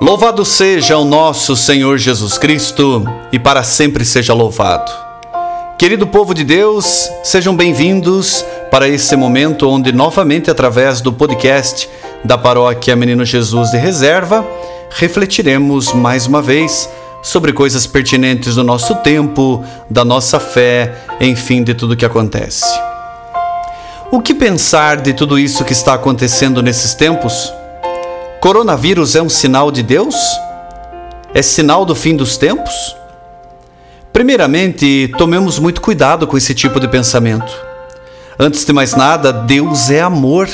Louvado seja o nosso Senhor Jesus Cristo e para sempre seja louvado. Querido povo de Deus, sejam bem-vindos para esse momento onde, novamente, através do podcast da Paróquia Menino Jesus de Reserva, refletiremos mais uma vez sobre coisas pertinentes do nosso tempo, da nossa fé, enfim, de tudo que acontece. O que pensar de tudo isso que está acontecendo nesses tempos? Coronavírus é um sinal de Deus? É sinal do fim dos tempos? Primeiramente, tomemos muito cuidado com esse tipo de pensamento. Antes de mais nada, Deus é amor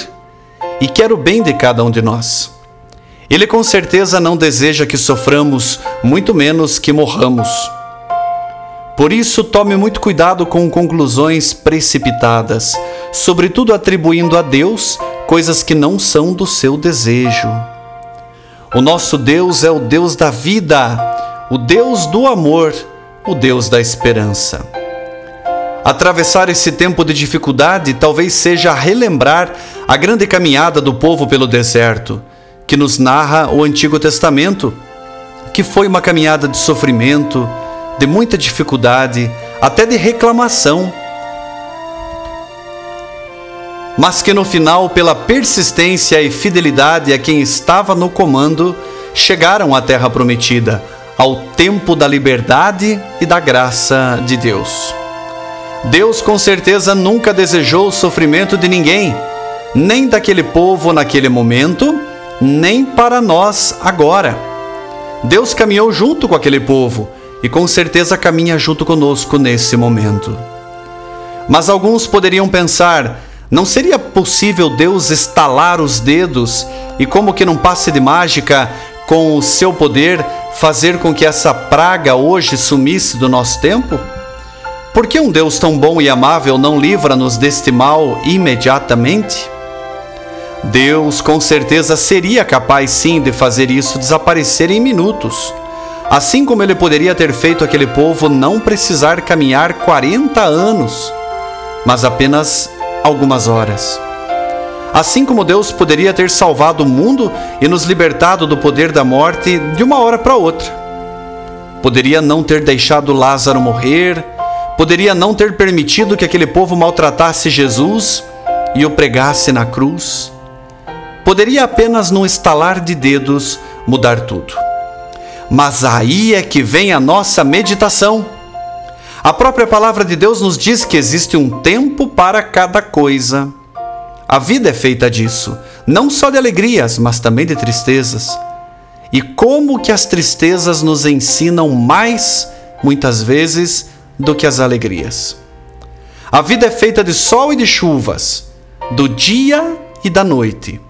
e quer o bem de cada um de nós. Ele com certeza não deseja que soframos, muito menos que morramos. Por isso, tome muito cuidado com conclusões precipitadas, sobretudo atribuindo a Deus coisas que não são do seu desejo. O nosso Deus é o Deus da vida, o Deus do amor, o Deus da esperança. Atravessar esse tempo de dificuldade talvez seja relembrar a grande caminhada do povo pelo deserto, que nos narra o Antigo Testamento, que foi uma caminhada de sofrimento, de muita dificuldade, até de reclamação mas que no final, pela persistência e fidelidade a quem estava no comando, chegaram à Terra Prometida, ao tempo da liberdade e da graça de Deus. Deus com certeza nunca desejou o sofrimento de ninguém, nem daquele povo naquele momento, nem para nós agora. Deus caminhou junto com aquele povo e com certeza caminha junto conosco nesse momento. Mas alguns poderiam pensar: não seria possível Deus estalar os dedos e, como que num passe de mágica, com o seu poder, fazer com que essa praga hoje sumisse do nosso tempo? Por que um Deus tão bom e amável não livra-nos deste mal imediatamente? Deus com certeza seria capaz sim de fazer isso desaparecer em minutos. Assim como ele poderia ter feito aquele povo não precisar caminhar 40 anos, mas apenas algumas horas. Assim como Deus poderia ter salvado o mundo e nos libertado do poder da morte de uma hora para outra. Poderia não ter deixado Lázaro morrer, poderia não ter permitido que aquele povo maltratasse Jesus e o pregasse na cruz. Poderia apenas, num estalar de dedos, mudar tudo. Mas aí é que vem a nossa meditação. A própria palavra de Deus nos diz que existe um tempo para cada coisa. A vida é feita disso, não só de alegrias, mas também de tristezas. E como que as tristezas nos ensinam mais, muitas vezes, do que as alegrias. A vida é feita de sol e de chuvas, do dia e da noite,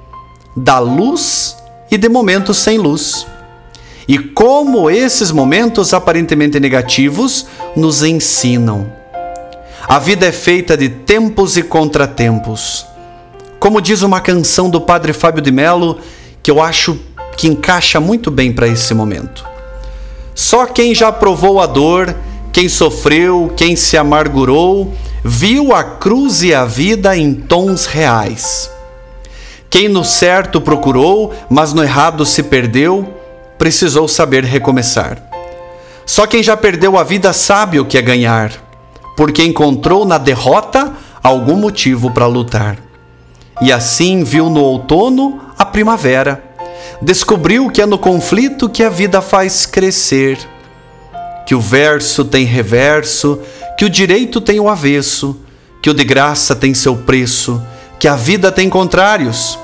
da luz e de momentos sem luz e como esses momentos aparentemente negativos nos ensinam. A vida é feita de tempos e contratempos. Como diz uma canção do padre Fábio de Mello, que eu acho que encaixa muito bem para esse momento. Só quem já provou a dor, quem sofreu, quem se amargurou, viu a cruz e a vida em tons reais. Quem no certo procurou, mas no errado se perdeu, precisou saber recomeçar. Só quem já perdeu a vida sabe o que é ganhar, porque encontrou na derrota algum motivo para lutar. E assim viu no outono a primavera. Descobriu que é no conflito que a vida faz crescer. Que o verso tem reverso, que o direito tem o avesso, que o de graça tem seu preço, que a vida tem contrários.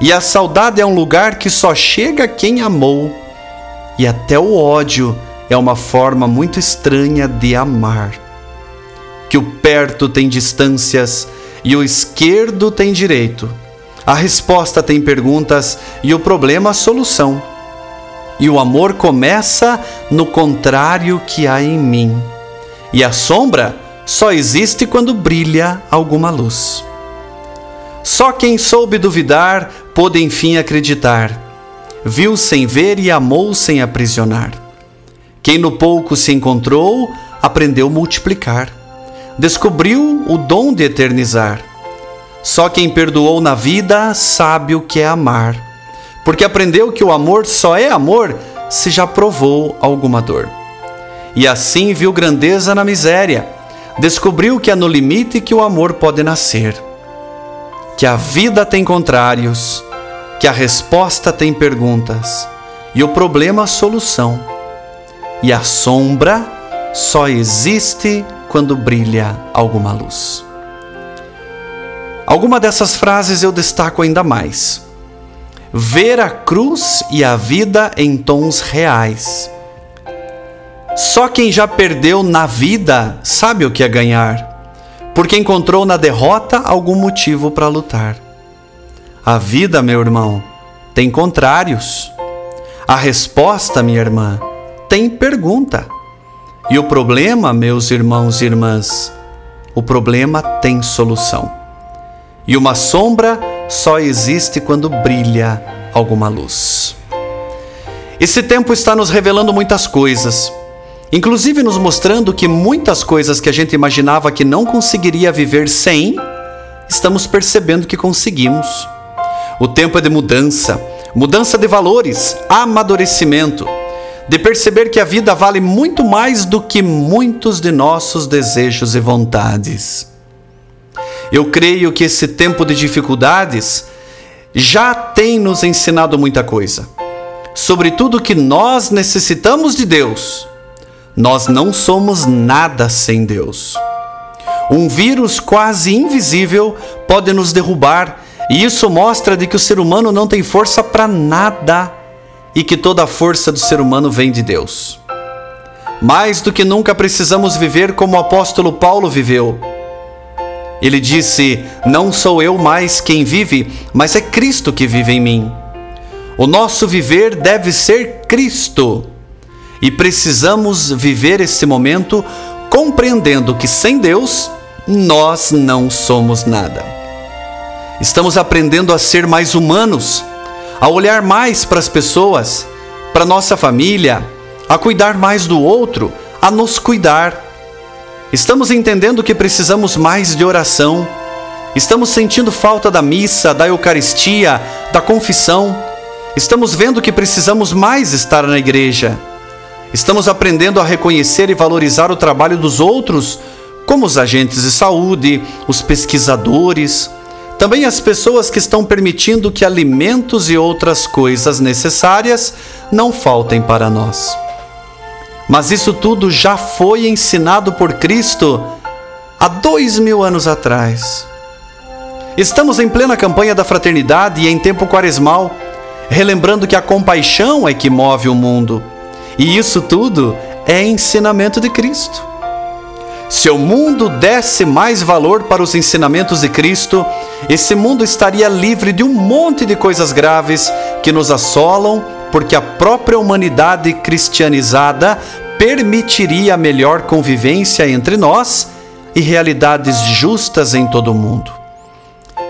E a saudade é um lugar que só chega quem amou e até o ódio é uma forma muito estranha de amar. Que o perto tem distâncias e o esquerdo tem direito. A resposta tem perguntas e o problema a solução. E o amor começa no contrário que há em mim. E a sombra só existe quando brilha alguma luz. Só quem soube duvidar pôde enfim acreditar viu sem ver e amou sem aprisionar. Quem no pouco se encontrou, aprendeu multiplicar. Descobriu o dom de eternizar. Só quem perdoou na vida sabe o que é amar, porque aprendeu que o amor só é amor se já provou alguma dor. E assim viu grandeza na miséria, descobriu que é no limite que o amor pode nascer, que a vida tem contrários, que a resposta tem perguntas e o problema solução. E a sombra só existe quando brilha alguma luz. Alguma dessas frases eu destaco ainda mais. Ver a cruz e a vida em tons reais. Só quem já perdeu na vida sabe o que é ganhar, porque encontrou na derrota algum motivo para lutar. A vida, meu irmão, tem contrários. A resposta, minha irmã, tem pergunta. E o problema, meus irmãos e irmãs, o problema tem solução. E uma sombra só existe quando brilha alguma luz. Esse tempo está nos revelando muitas coisas, inclusive nos mostrando que muitas coisas que a gente imaginava que não conseguiria viver sem, estamos percebendo que conseguimos. O tempo é de mudança, mudança de valores, amadurecimento, de perceber que a vida vale muito mais do que muitos de nossos desejos e vontades. Eu creio que esse tempo de dificuldades já tem nos ensinado muita coisa. Sobretudo que nós necessitamos de Deus. Nós não somos nada sem Deus. Um vírus quase invisível pode nos derrubar, e isso mostra de que o ser humano não tem força para nada e que toda a força do ser humano vem de Deus. Mais do que nunca precisamos viver como o apóstolo Paulo viveu ele disse: Não sou eu mais quem vive, mas é Cristo que vive em mim. O nosso viver deve ser Cristo. E precisamos viver esse momento compreendendo que sem Deus nós não somos nada. Estamos aprendendo a ser mais humanos, a olhar mais para as pessoas, para nossa família, a cuidar mais do outro, a nos cuidar Estamos entendendo que precisamos mais de oração. Estamos sentindo falta da missa, da Eucaristia, da confissão. Estamos vendo que precisamos mais estar na igreja. Estamos aprendendo a reconhecer e valorizar o trabalho dos outros, como os agentes de saúde, os pesquisadores, também as pessoas que estão permitindo que alimentos e outras coisas necessárias não faltem para nós. Mas isso tudo já foi ensinado por Cristo há dois mil anos atrás. Estamos em plena campanha da fraternidade e em tempo quaresmal, relembrando que a compaixão é que move o mundo. E isso tudo é ensinamento de Cristo. Se o mundo desse mais valor para os ensinamentos de Cristo, esse mundo estaria livre de um monte de coisas graves que nos assolam porque a própria humanidade cristianizada permitiria a melhor convivência entre nós e realidades justas em todo o mundo.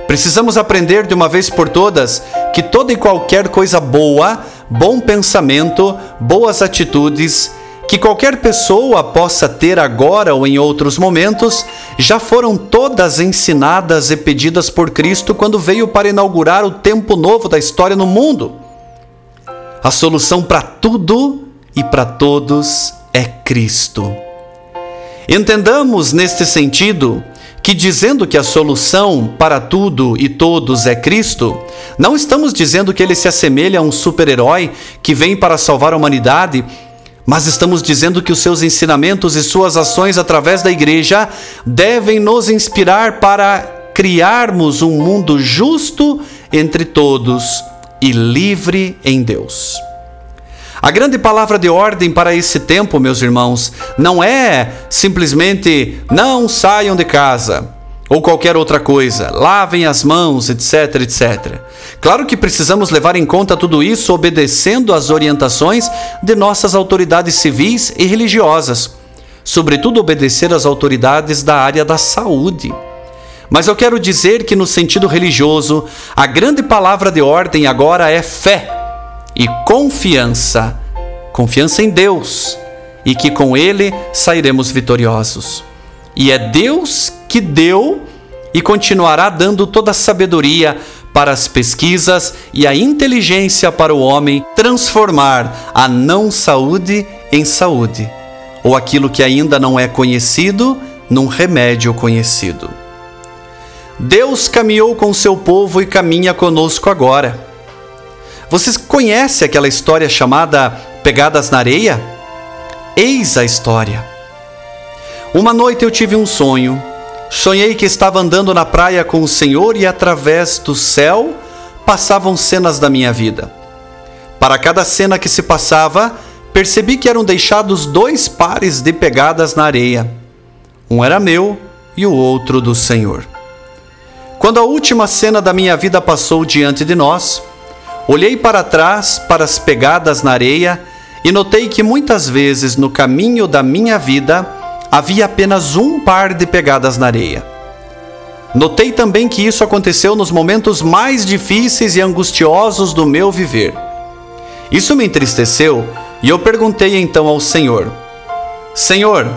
Precisamos aprender de uma vez por todas que toda e qualquer coisa boa, bom pensamento, boas atitudes, que qualquer pessoa possa ter agora ou em outros momentos, já foram todas ensinadas e pedidas por Cristo quando veio para inaugurar o tempo novo da história no mundo. A solução para tudo e para todos é Cristo. Entendamos neste sentido que, dizendo que a solução para tudo e todos é Cristo, não estamos dizendo que ele se assemelha a um super-herói que vem para salvar a humanidade, mas estamos dizendo que os seus ensinamentos e suas ações através da igreja devem nos inspirar para criarmos um mundo justo entre todos e livre em Deus. A grande palavra de ordem para esse tempo, meus irmãos, não é simplesmente não saiam de casa ou qualquer outra coisa, lavem as mãos, etc, etc. Claro que precisamos levar em conta tudo isso obedecendo às orientações de nossas autoridades civis e religiosas, sobretudo obedecer às autoridades da área da saúde. Mas eu quero dizer que, no sentido religioso, a grande palavra de ordem agora é fé e confiança. Confiança em Deus e que com Ele sairemos vitoriosos. E é Deus que deu e continuará dando toda a sabedoria para as pesquisas e a inteligência para o homem transformar a não saúde em saúde, ou aquilo que ainda não é conhecido num remédio conhecido. Deus caminhou com seu povo e caminha conosco agora. Vocês conhecem aquela história chamada Pegadas na Areia? Eis a história. Uma noite eu tive um sonho. Sonhei que estava andando na praia com o Senhor e através do céu passavam cenas da minha vida. Para cada cena que se passava, percebi que eram deixados dois pares de pegadas na areia. Um era meu e o outro do Senhor. Quando a última cena da minha vida passou diante de nós, olhei para trás para as pegadas na areia e notei que muitas vezes no caminho da minha vida havia apenas um par de pegadas na areia. Notei também que isso aconteceu nos momentos mais difíceis e angustiosos do meu viver. Isso me entristeceu e eu perguntei então ao Senhor: Senhor,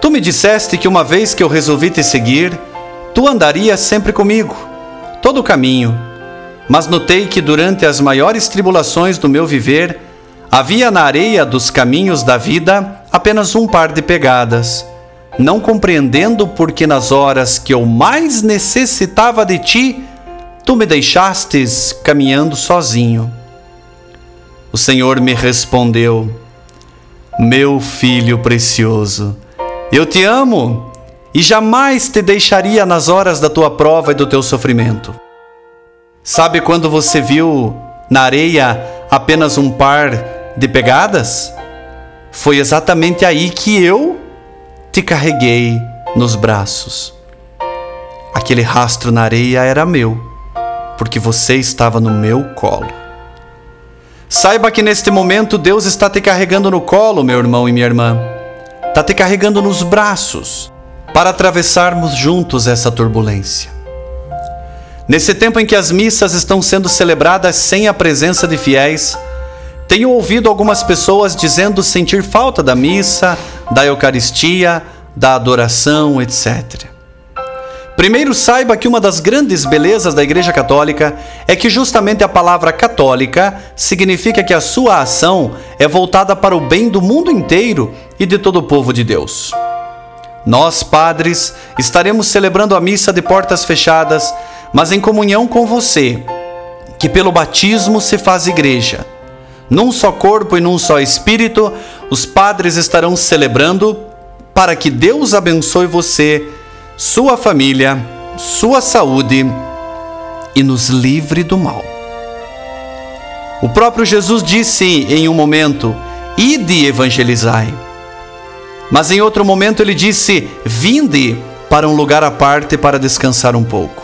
tu me disseste que uma vez que eu resolvi te seguir, Tu andarias sempre comigo, todo o caminho. Mas notei que durante as maiores tribulações do meu viver, havia na areia dos caminhos da vida apenas um par de pegadas, não compreendendo porque nas horas que eu mais necessitava de ti, tu me deixastes caminhando sozinho. O Senhor me respondeu: Meu filho precioso, eu te amo e jamais te deixaria nas horas da tua prova e do teu sofrimento. Sabe quando você viu na areia apenas um par de pegadas? Foi exatamente aí que eu te carreguei nos braços. Aquele rastro na areia era meu, porque você estava no meu colo. Saiba que neste momento Deus está te carregando no colo, meu irmão e minha irmã. Está te carregando nos braços para atravessarmos juntos essa turbulência. Nesse tempo em que as missas estão sendo celebradas sem a presença de fiéis, tenho ouvido algumas pessoas dizendo sentir falta da missa, da Eucaristia, da adoração, etc. Primeiro, saiba que uma das grandes belezas da Igreja Católica é que justamente a palavra católica significa que a sua ação é voltada para o bem do mundo inteiro e de todo o povo de Deus. Nós, padres, estaremos celebrando a missa de portas fechadas, mas em comunhão com você, que pelo batismo se faz igreja. Num só corpo e num só espírito, os padres estarão celebrando para que Deus abençoe você, sua família, sua saúde e nos livre do mal. O próprio Jesus disse em um momento: Ide evangelizai. Mas em outro momento ele disse: Vinde para um lugar à parte para descansar um pouco.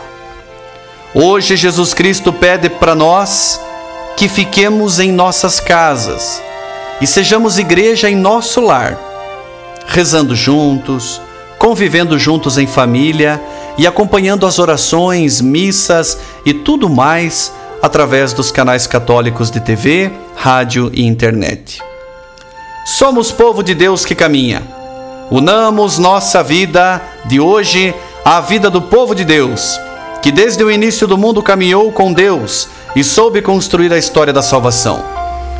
Hoje Jesus Cristo pede para nós que fiquemos em nossas casas e sejamos igreja em nosso lar, rezando juntos, convivendo juntos em família e acompanhando as orações, missas e tudo mais através dos canais católicos de TV, rádio e internet. Somos povo de Deus que caminha. Unamos nossa vida de hoje à vida do povo de Deus, que desde o início do mundo caminhou com Deus e soube construir a história da salvação.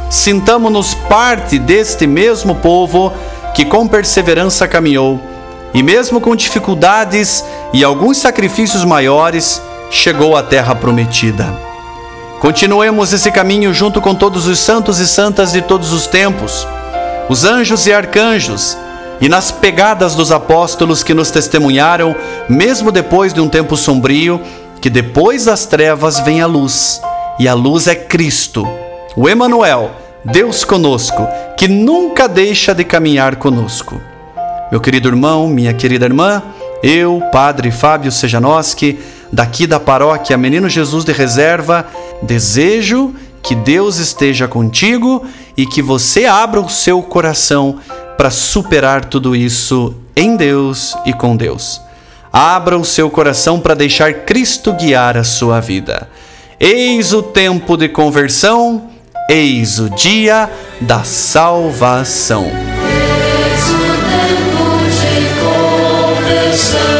Sintamos-nos parte deste mesmo povo que com perseverança caminhou e, mesmo com dificuldades e alguns sacrifícios maiores, chegou à terra prometida. Continuemos esse caminho junto com todos os santos e santas de todos os tempos, os anjos e arcanjos, e nas pegadas dos apóstolos que nos testemunharam, mesmo depois de um tempo sombrio, que depois das trevas vem a luz, e a luz é Cristo, o Emanuel, Deus conosco, que nunca deixa de caminhar conosco. Meu querido irmão, minha querida irmã, eu, Padre Fábio Sejanoski, daqui da paróquia Menino Jesus de Reserva, desejo que Deus esteja contigo e que você abra o seu coração para superar tudo isso em Deus e com Deus. Abra o seu coração para deixar Cristo guiar a sua vida. Eis o tempo de conversão, eis o dia da salvação. Eis o tempo de conversão,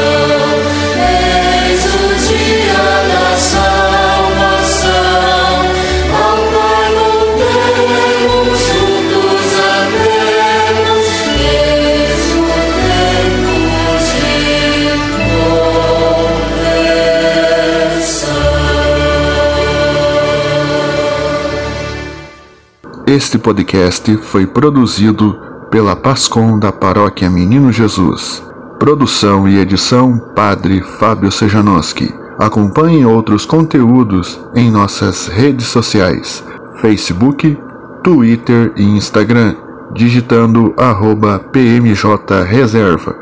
Este podcast foi produzido pela Pascom da Paróquia Menino Jesus. Produção e edição Padre Fábio Sejanoski. Acompanhe outros conteúdos em nossas redes sociais: Facebook, Twitter e Instagram, digitando arroba PMJ Reserva.